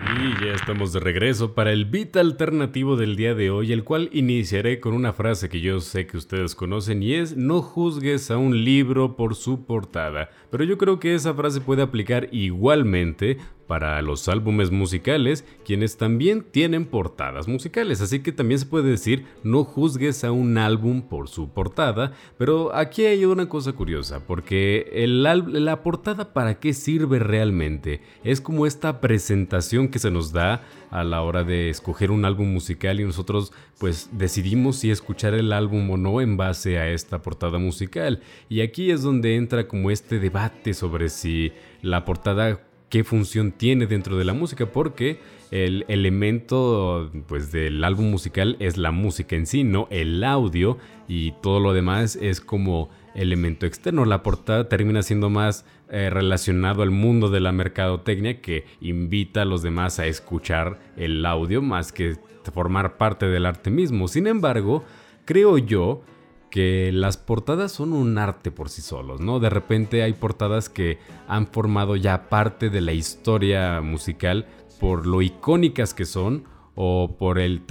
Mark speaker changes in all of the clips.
Speaker 1: Y ya estamos de regreso para el beat alternativo del día de hoy, el cual iniciaré con una frase que yo sé que ustedes conocen y es no juzgues a un libro por su portada. Pero yo creo que esa frase puede aplicar igualmente para los álbumes musicales, quienes también tienen portadas musicales, así que también se puede decir no juzgues a un álbum por su portada, pero aquí hay una cosa curiosa, porque el la portada para qué sirve realmente? Es como esta presentación que se nos da a la hora de escoger un álbum musical y nosotros pues decidimos si escuchar el álbum o no en base a esta portada musical. Y aquí es donde entra como este debate sobre si la portada qué función tiene dentro de la música, porque el elemento pues del álbum musical es la música en sí, no el audio y todo lo demás es como elemento externo. La portada termina siendo más eh, relacionado al mundo de la mercadotecnia que invita a los demás a escuchar el audio más que formar parte del arte mismo. Sin embargo, creo yo que las portadas son un arte por sí solos, ¿no? De repente hay portadas que han formado ya parte de la historia musical por lo icónicas que son o por el,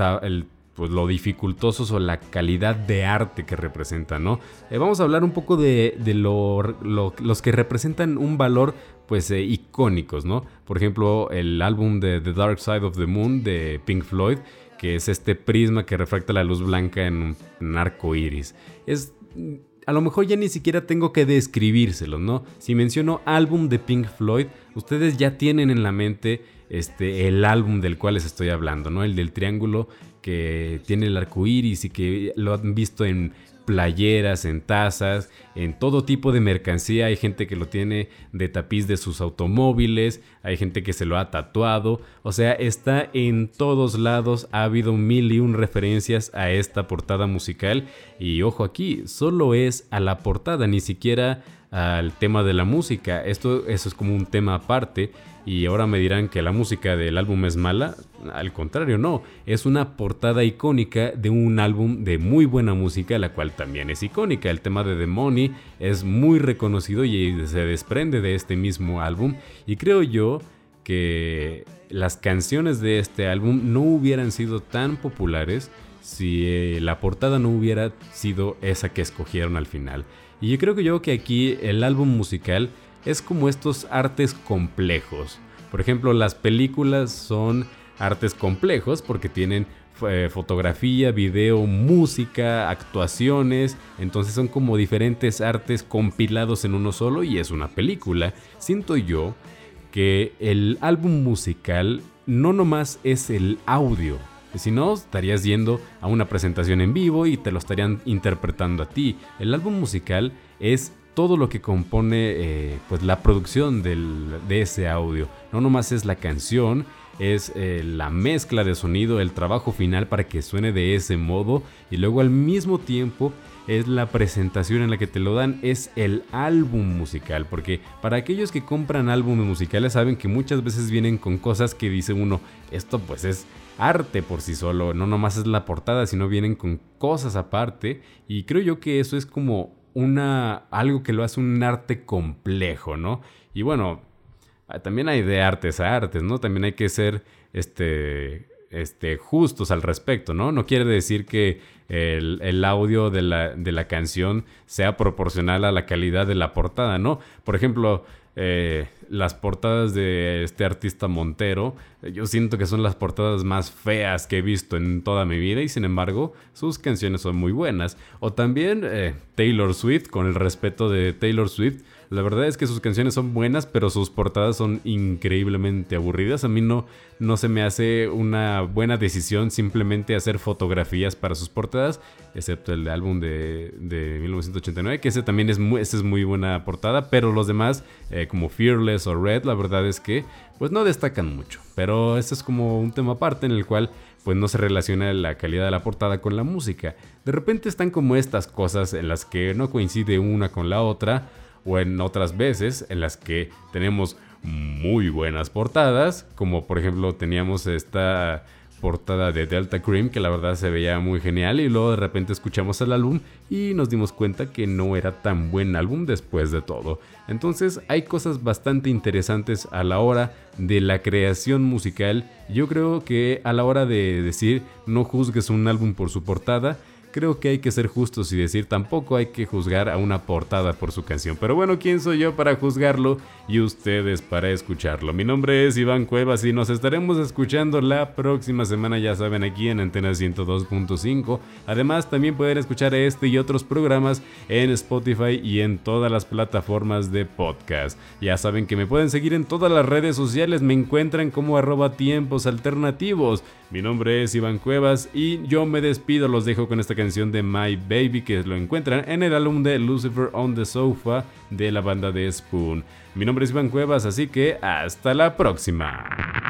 Speaker 1: pues, lo dificultosos o la calidad de arte que representan, ¿no? Eh, vamos a hablar un poco de, los que representan un valor pues eh, icónicos, ¿no? Por ejemplo, el álbum de The Dark Side of the Moon de Pink Floyd que es este prisma que refracta la luz blanca en un arco iris. Es. A lo mejor ya ni siquiera tengo que describírselo, ¿no? Si menciono álbum de Pink Floyd, ustedes ya tienen en la mente este, el álbum del cual les estoy hablando, ¿no? El del triángulo que tiene el arco iris y que lo han visto en playeras, en tazas, en todo tipo de mercancía. Hay gente que lo tiene de tapiz de sus automóviles, hay gente que se lo ha tatuado. O sea, está en todos lados. Ha habido mil y un referencias a esta portada musical. Y ojo aquí, solo es a la portada, ni siquiera al tema de la música. Esto eso es como un tema aparte y ahora me dirán que la música del álbum es mala. Al contrario, no, es una portada icónica de un álbum de muy buena música, la cual también es icónica. El tema de The Money es muy reconocido y se desprende de este mismo álbum y creo yo que las canciones de este álbum no hubieran sido tan populares si eh, la portada no hubiera sido esa que escogieron al final. Y yo creo que yo que aquí el álbum musical es como estos artes complejos. Por ejemplo, las películas son artes complejos porque tienen eh, fotografía, video, música, actuaciones, entonces son como diferentes artes compilados en uno solo y es una película. Siento yo que el álbum musical no nomás es el audio, si no estarías yendo a una presentación en vivo y te lo estarían interpretando a ti. El álbum musical es todo lo que compone eh, pues la producción de ese audio. No nomás es la canción, es eh, la mezcla de sonido, el trabajo final para que suene de ese modo y luego al mismo tiempo es la presentación en la que te lo dan, es el álbum musical, porque para aquellos que compran álbumes musicales saben que muchas veces vienen con cosas que dice uno, esto pues es arte por sí solo, no nomás es la portada, sino vienen con cosas aparte y creo yo que eso es como una, algo que lo hace un arte complejo, ¿no? Y bueno, ah, también hay de artes a artes, ¿no? También hay que ser este, este, justos al respecto, ¿no? No quiere decir que el, audio de la, de la, canción sea proporcional a la calidad de la portada, ¿no? Por ejemplo, eh, las portadas de este artista Montero, yo siento que son las portadas más feas que he visto en toda mi vida y sin embargo sus canciones son muy buenas. O también eh, Taylor Swift, con el respeto de Taylor Swift, la verdad es que sus canciones son buenas, pero sus portadas son increíblemente aburridas. A mí no, no se me hace una buena decisión simplemente hacer fotografías para sus portadas, excepto el álbum de, de 1989, que ese también es muy, es muy buena portada, pero los demás, eh, como Fearless o Red, la verdad es que pues no destacan mucho. Pero este es como un tema aparte en el cual pues no se relaciona la calidad de la portada con la música. De repente están como estas cosas en las que no coincide una con la otra o en otras veces en las que tenemos muy buenas portadas, como por ejemplo teníamos esta portada de Delta Cream que la verdad se veía muy genial y luego de repente escuchamos el álbum y nos dimos cuenta que no era tan buen álbum después de todo. Entonces hay cosas bastante interesantes a la hora de la creación musical. Yo creo que a la hora de decir no juzgues un álbum por su portada, creo que hay que ser justos y decir tampoco hay que juzgar a una portada por su canción. Pero bueno, ¿quién soy yo para juzgarlo y ustedes para escucharlo? Mi nombre es Iván Cuevas y nos estaremos escuchando la próxima semana, ya saben, aquí en Antena 102.5. Además, también pueden escuchar este y otros programas en Spotify y en todas las plataformas de podcast. Ya saben que me pueden seguir en todas las redes sociales, me encuentran como arroba tiempos alternativos. Mi nombre es Iván Cuevas y yo me despido, los dejo con esta de My Baby que lo encuentran en el álbum de Lucifer on the Sofa de la banda de Spoon. Mi nombre es Iván Cuevas, así que hasta la próxima.